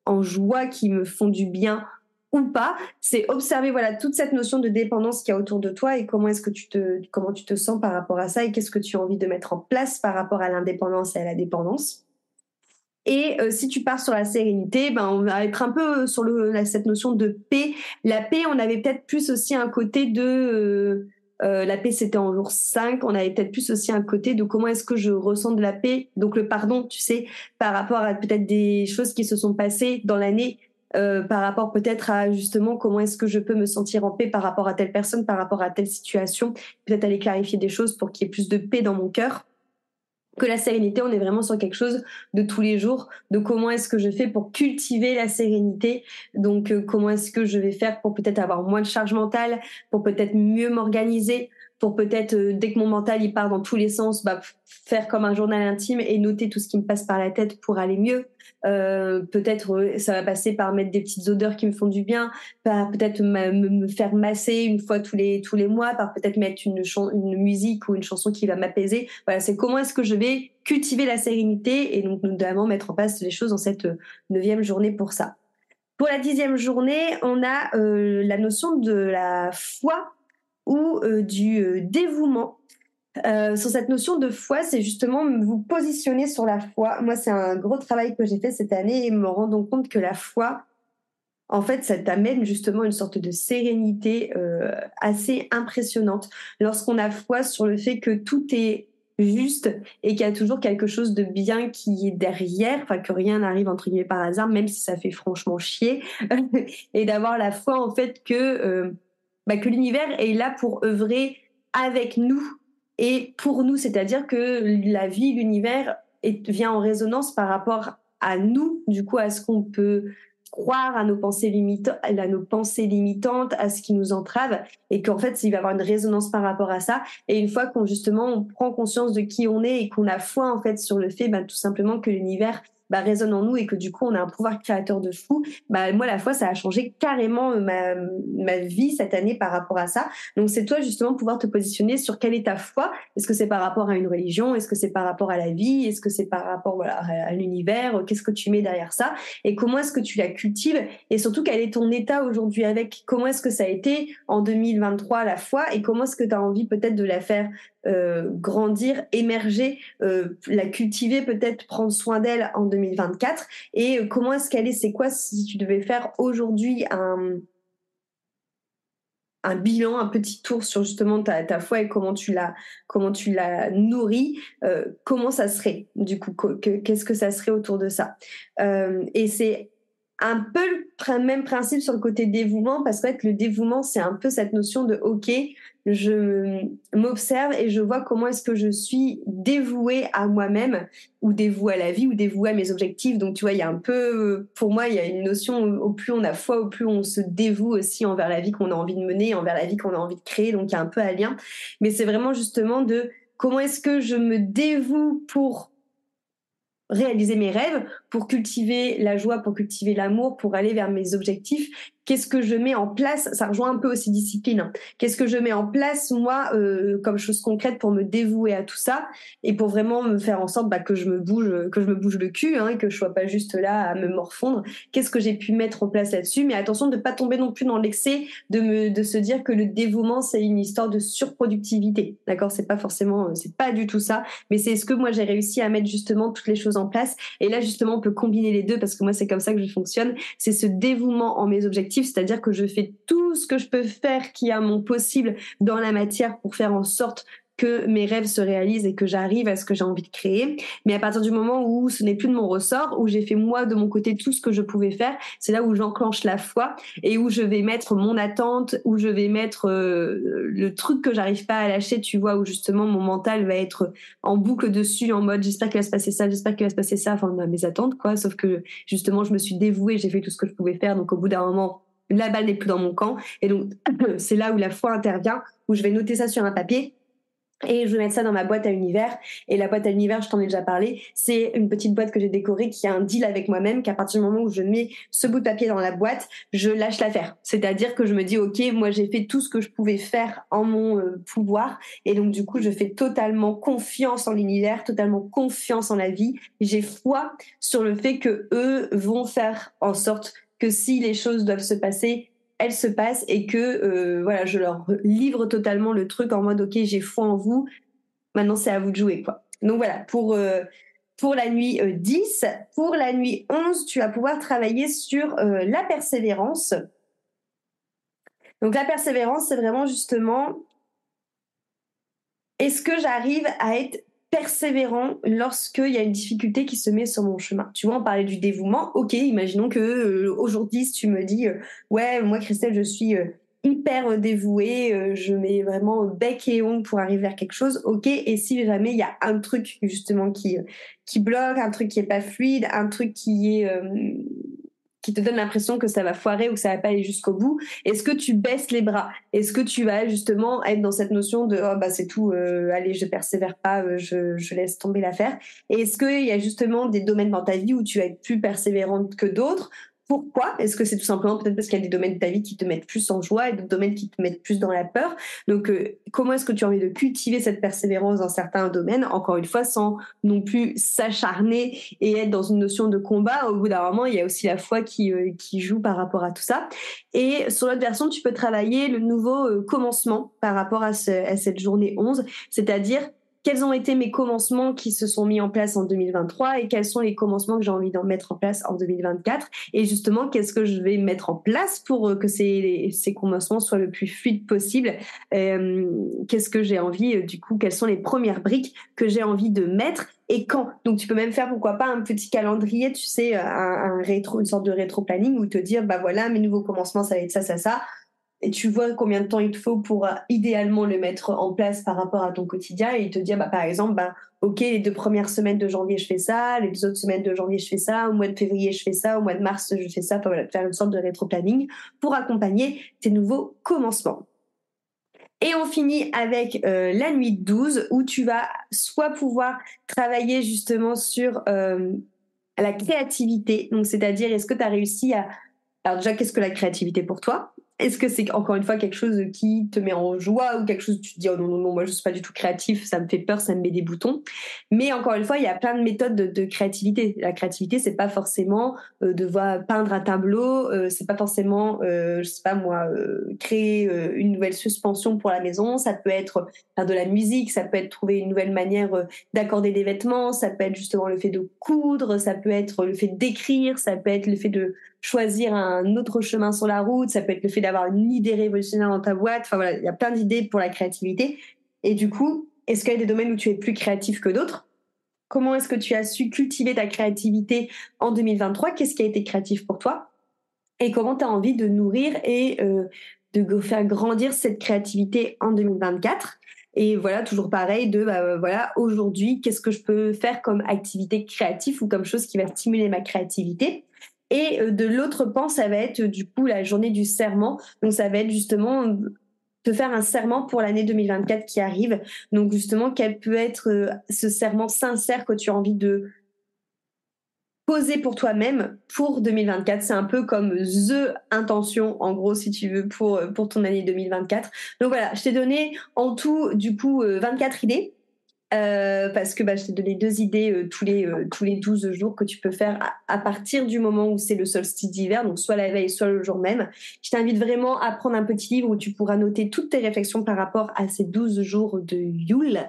en joie, qui me font du bien ou pas, c'est observer voilà toute cette notion de dépendance qu'il y a autour de toi et comment est-ce que tu te comment tu te sens par rapport à ça et qu'est-ce que tu as envie de mettre en place par rapport à l'indépendance et à la dépendance. Et euh, si tu pars sur la sérénité, ben on va être un peu sur le, cette notion de paix. La paix, on avait peut-être plus aussi un côté de euh, euh, la paix, c'était en jour 5. On avait peut-être plus aussi un côté de comment est-ce que je ressens de la paix. Donc le pardon, tu sais, par rapport à peut-être des choses qui se sont passées dans l'année, euh, par rapport peut-être à justement comment est-ce que je peux me sentir en paix par rapport à telle personne, par rapport à telle situation. Peut-être aller clarifier des choses pour qu'il y ait plus de paix dans mon cœur que la sérénité, on est vraiment sur quelque chose de tous les jours, de comment est-ce que je fais pour cultiver la sérénité, donc euh, comment est-ce que je vais faire pour peut-être avoir moins de charge mentale, pour peut-être mieux m'organiser, pour peut-être dès que mon mental il part dans tous les sens, bah, faire comme un journal intime et noter tout ce qui me passe par la tête pour aller mieux. Euh, peut-être ça va passer par mettre des petites odeurs qui me font du bien, par peut-être me faire masser une fois tous les tous les mois, par peut-être mettre une, une musique ou une chanson qui va m'apaiser. Voilà, c'est comment est-ce que je vais cultiver la sérénité et donc notamment mettre en place les choses dans cette neuvième journée pour ça. Pour la dixième journée, on a euh, la notion de la foi ou euh, du euh, sur cette notion de foi, c'est justement vous positionner sur la foi. Moi, c'est un gros travail que j'ai fait cette année et me rendant compte que la foi, en fait, ça t'amène justement une sorte de sérénité assez impressionnante lorsqu'on a foi sur le fait que tout est juste et qu'il y a toujours quelque chose de bien qui est derrière, enfin que rien n'arrive entre guillemets par hasard, même si ça fait franchement chier, et d'avoir la foi en fait euh, bah, que l'univers est là pour œuvrer avec nous et pour nous, c'est-à-dire que la vie, l'univers vient en résonance par rapport à nous, du coup à ce qu'on peut croire à nos pensées limitantes, à nos pensées limitantes, à ce qui nous entrave, et qu'en fait, il va y avoir une résonance par rapport à ça. Et une fois qu'on justement on prend conscience de qui on est et qu'on a foi en fait sur le fait, bah, tout simplement que l'univers bah, résonne en nous et que du coup on a un pouvoir créateur de fou, bah, moi la foi ça a changé carrément euh, ma, ma vie cette année par rapport à ça. Donc c'est toi justement pouvoir te positionner sur quelle est ta foi. Est-ce que c'est par rapport à une religion? Est-ce que c'est par rapport à la vie? Est-ce que c'est par rapport à l'univers? Qu'est-ce que tu mets derrière ça? Et comment est-ce que tu la cultives? Et surtout quel est ton état aujourd'hui avec? Comment est-ce que ça a été en 2023 la foi? Et comment est-ce que tu as envie peut-être de la faire euh, grandir, émerger, euh, la cultiver, peut-être prendre soin d'elle en 2024 Et euh, comment est-ce qu'elle est C'est quoi si tu devais faire aujourd'hui un un bilan, un petit tour sur justement ta, ta foi et comment tu la comment tu la nourris, comment ça serait du coup, qu'est-ce que ça serait autour de ça? Et c'est un peu le même principe sur le côté dévouement parce que le dévouement c'est un peu cette notion de ok je m'observe et je vois comment est-ce que je suis dévouée à moi-même ou dévouée à la vie ou dévouée à mes objectifs. Donc tu vois il y a un peu pour moi il y a une notion au plus on a foi au plus on se dévoue aussi envers la vie qu'on a envie de mener envers la vie qu'on a envie de créer. Donc il y a un peu un lien. Mais c'est vraiment justement de comment est-ce que je me dévoue pour réaliser mes rêves, pour cultiver la joie, pour cultiver l'amour, pour aller vers mes objectifs Qu'est-ce que je mets en place? Ça rejoint un peu aussi discipline. Hein. Qu'est-ce que je mets en place moi euh, comme chose concrète pour me dévouer à tout ça et pour vraiment me faire en sorte bah, que je me bouge, que je me bouge le cul, hein, que je sois pas juste là à me morfondre? Qu'est-ce que j'ai pu mettre en place là-dessus? Mais attention de ne pas tomber non plus dans l'excès de me de se dire que le dévouement c'est une histoire de surproductivité. D'accord? C'est pas forcément, euh, c'est pas du tout ça. Mais c'est ce que moi j'ai réussi à mettre justement toutes les choses en place. Et là justement combiner les deux parce que moi c'est comme ça que je fonctionne. C'est ce dévouement en mes objectifs c'est-à-dire que je fais tout ce que je peux faire qui a mon possible dans la matière pour faire en sorte que mes rêves se réalisent et que j'arrive à ce que j'ai envie de créer. Mais à partir du moment où ce n'est plus de mon ressort, où j'ai fait moi de mon côté tout ce que je pouvais faire, c'est là où j'enclenche la foi et où je vais mettre mon attente, où je vais mettre euh, le truc que j'arrive pas à lâcher, tu vois, où justement mon mental va être en boucle dessus, en mode j'espère qu'il va se passer ça, j'espère qu'il va se passer ça, enfin mes attentes quoi. Sauf que justement je me suis dévouée, j'ai fait tout ce que je pouvais faire, donc au bout d'un moment la balle n'est plus dans mon camp. Et donc, c'est là où la foi intervient, où je vais noter ça sur un papier. Et je vais mettre ça dans ma boîte à univers. Et la boîte à univers, je t'en ai déjà parlé, c'est une petite boîte que j'ai décorée qui a un deal avec moi-même, qu'à partir du moment où je mets ce bout de papier dans la boîte, je lâche l'affaire. C'est-à-dire que je me dis, OK, moi j'ai fait tout ce que je pouvais faire en mon euh, pouvoir. Et donc du coup, je fais totalement confiance en l'univers, totalement confiance en la vie. J'ai foi sur le fait que eux vont faire en sorte que si les choses doivent se passer, elles se passent et que euh, voilà, je leur livre totalement le truc en mode ok, j'ai foi en vous, maintenant c'est à vous de jouer quoi. Donc voilà, pour euh, pour la nuit 10, euh, pour la nuit 11, tu vas pouvoir travailler sur la persévérance. Donc la persévérance, c'est vraiment justement est-ce que j'arrive à être persévérant lorsqu'il y a une difficulté qui se met sur mon chemin. Tu vois, on parlait du dévouement. Ok, imaginons que euh, aujourd'hui, si tu me dis, euh, ouais, moi, Christelle, je suis euh, hyper dévouée, je mets vraiment bec et ongle pour arriver vers quelque chose. Ok, et si jamais il y a un truc justement qui bloque, un truc qui est pas fluide, un truc qui est qui te donne l'impression que ça va foirer ou que ça va pas aller jusqu'au bout. Est-ce que tu baisses les bras? Est-ce que tu vas justement être dans cette notion de oh bah c'est tout, euh, allez je persévère pas, euh, je, laisse tomber l'affaire? Est-ce qu'il y a justement des domaines dans ta vie où tu vas être plus persévérante que d'autres? Pourquoi Est-ce que c'est tout simplement peut-être parce qu'il y a des domaines de ta vie qui te mettent plus en joie et d'autres domaines qui te mettent plus dans la peur Donc, euh, comment est-ce que tu as envie de cultiver cette persévérance dans certains domaines Encore une fois, sans non plus s'acharner et être dans une notion de combat? Au bout d'un moment, il y a aussi la foi qui, euh, joue par rapport à tout ça. Et sur l'autre version, tu peux travailler le nouveau euh, commencement par rapport à cette journée 11, c'est-à-dire quels ont été mes commencements qui se sont mis en place en 2023 et quels sont les commencements que j'ai envie d'en mettre en place en 2024 et justement qu'est-ce que je vais mettre en place pour euh, que ces, ces commencements soient le plus fluides possible euh, qu'est-ce que j'ai envie euh, du coup quelles sont les premières briques que j'ai envie de mettre et quand? Donc tu peux même faire pourquoi pas un petit calendrier, tu sais, rétro, une sorte de rétro planning où te dire bah voilà mes nouveaux commencements ça va être ça ça ça et tu vois combien de temps il te faut pour euh, idéalement le mettre en place par rapport à ton quotidien et te dire bah, par exemple bah, ok les deux premières semaines de janvier je fais ça les deux autres semaines de janvier je fais ça au mois de février je fais ça au mois de mars je fais ça enfin, faire une sorte de rétro-planning pour accompagner tes nouveaux commencements. Et on finit avec euh, la nuit de 12 où tu vas soit pouvoir travailler justement sur euh, la créativité. Donc c'est-à-dire est-ce que tu as réussi à alors déjà qu'est-ce que la créativité pour toi? Est-ce que c'est encore une fois quelque chose qui te met en joie ou quelque chose où tu te dis oh non non non moi je suis pas du tout créatif ça me fait peur ça me met des boutons. Mais encore une fois il y a plein de méthodes de, créativité. La créativité c'est pas forcément euh, de peindre un tableau euh, c'est pas forcément euh, je sais pas moi euh, créer une nouvelle suspension pour la maison. Ça peut être faire de la musique ça peut être trouver une nouvelle manière d'accorder des vêtements ça peut être justement le fait de coudre ça peut être le fait d'écrire ça peut être le fait de choisir un autre chemin sur la route, ça peut être le fait d'avoir une idée révolutionnaire dans ta boîte. Enfin voilà, il y a plein d'idées pour la créativité. Et du coup, est-ce qu'il y a des domaines où tu es plus créatif que d'autres? Comment est-ce que tu as su cultiver ta créativité en 2023 Qu'est-ce qui a été créatif pour toi? Et comment tu as envie de nourrir et euh, de faire grandir cette créativité en 2024 et voilà, toujours pareil, de bah, voilà, aujourd'hui, qu'est-ce que je peux faire comme activité créative ou comme chose qui va stimuler ma créativité? Et euh, de l'autre pan, ça va être du coup la journée du serment. Donc ça va être justement de faire un serment pour l'année 2024 qui arrive. Donc justement, quel peut être euh, ce serment sincère que tu as envie de poser pour toi-même pour 2024. C'est un peu comme the intention, en gros, si tu veux, pour, euh, pour ton année 2024. Donc voilà, je t'ai donné en tout, du coup, 24 idées. Euh, parce que bah, je t'ai donné deux idées euh, tous, les, euh, tous les 12 jours que tu peux faire à, partir du moment où c'est le solstice d'hiver, donc soit la veille, soit le jour même. Je t'invite vraiment à prendre un petit livre où tu pourras noter toutes tes réflexions par rapport à ces 12 jours de Yule.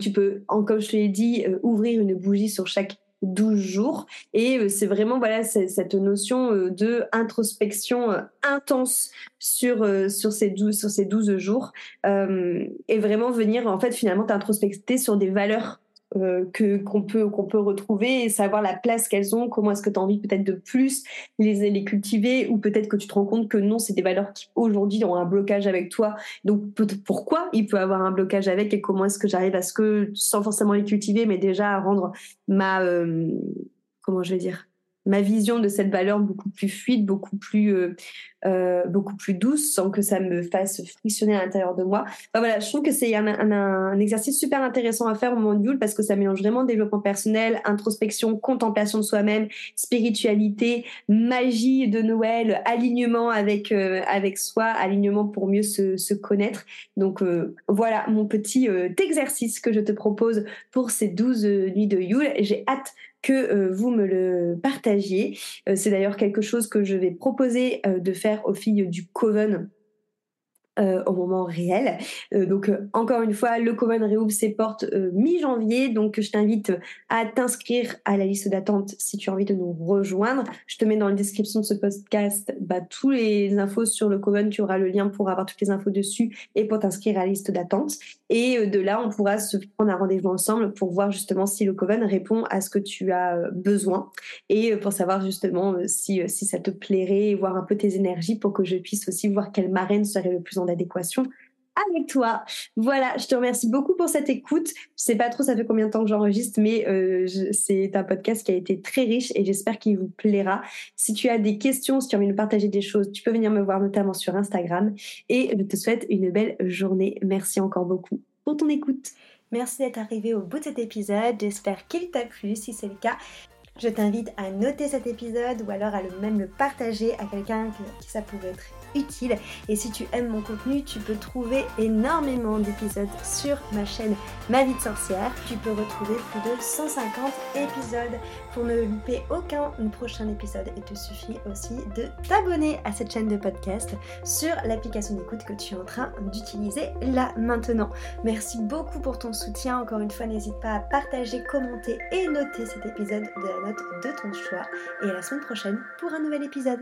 tu peux, comme je te l'ai dit, ouvrir une bougie sur chaque 12 jours. Et euh, c'est vraiment voilà cette notion euh, de introspection euh, intense sur, sur, ces 12, sur ces 12 jours et vraiment venir en fait finalement t'introspecter sur des valeurs euh, que qu'on peut qu'on peut retrouver et savoir la place qu'elles ont comment est-ce que tu as envie peut-être de plus les les cultiver ou peut-être que tu te rends compte que non c'est des valeurs qui aujourd'hui ont un blocage avec toi. Donc pourquoi il peut avoir un blocage avec et comment est-ce que j'arrive à ce que sans forcément les cultiver mais déjà à rendre ma euh, comment je vais dire ma vision de cette valeur beaucoup plus fluide, beaucoup plus, euh, euh, beaucoup plus douce, sans que ça me fasse frictionner à l'intérieur de moi. voilà, je trouve que c'est un, un, exercice super intéressant à faire au du parce que ça mélange vraiment développement personnel, introspection, contemplation de soi-même, spiritualité, magie de Noël, alignement avec euh, avec soi, alignement pour mieux se, se connaître. Donc voilà mon petit exercice que je te propose pour ces 12 nuits de Yule. J'ai hâte que euh, vous me le partagiez. Euh, c'est d'ailleurs quelque chose que je vais proposer euh, de faire aux filles du Coven euh, au moment réel. Euh, donc euh, encore une fois, le Coven réouvre ses portes mi-janvier, donc je t'invite à t'inscrire à la liste d'attente si tu as envie de nous rejoindre. Je te mets dans la description de ce podcast bah, tous les infos sur le Coven, tu auras le lien pour avoir toutes les infos dessus et pour t'inscrire à la liste d'attente. Et de là, on pourra se prendre un rendez-vous ensemble pour voir justement si le Coven répond à ce que tu as besoin et pour savoir justement si, si ça te plairait voir un peu tes énergies pour que je puisse aussi voir quelle marraine serait le plus adéquation avec toi. Voilà, je te remercie beaucoup pour cette écoute. Je sais pas trop ça fait combien de temps que j'enregistre, mais euh, c'est un podcast qui a été très riche et j'espère qu'il vous plaira. Si tu as des questions, si tu as envie de partager des choses, tu peux venir me voir notamment sur Instagram et je te souhaite une belle journée. Merci encore beaucoup pour ton écoute. Merci d'être arrivé au bout de cet épisode. J'espère qu'il t'a plu. Si c'est le cas, je t'invite à noter cet épisode ou alors à le même le partager à quelqu'un qui ça pourrait être Et si tu aimes mon contenu, tu peux trouver énormément d'épisodes sur ma chaîne Ma vie de sorcière. Tu peux retrouver plus de 150 épisodes pour ne louper aucun prochain épisode. Il te suffit aussi de t'abonner à cette chaîne de podcast sur l'application d'écoute que tu es en train d'utiliser là maintenant. Merci beaucoup pour ton soutien. Encore une fois, n'hésite pas à partager, commenter et noter cet épisode de la note de ton choix. Et à la semaine prochaine pour un nouvel épisode.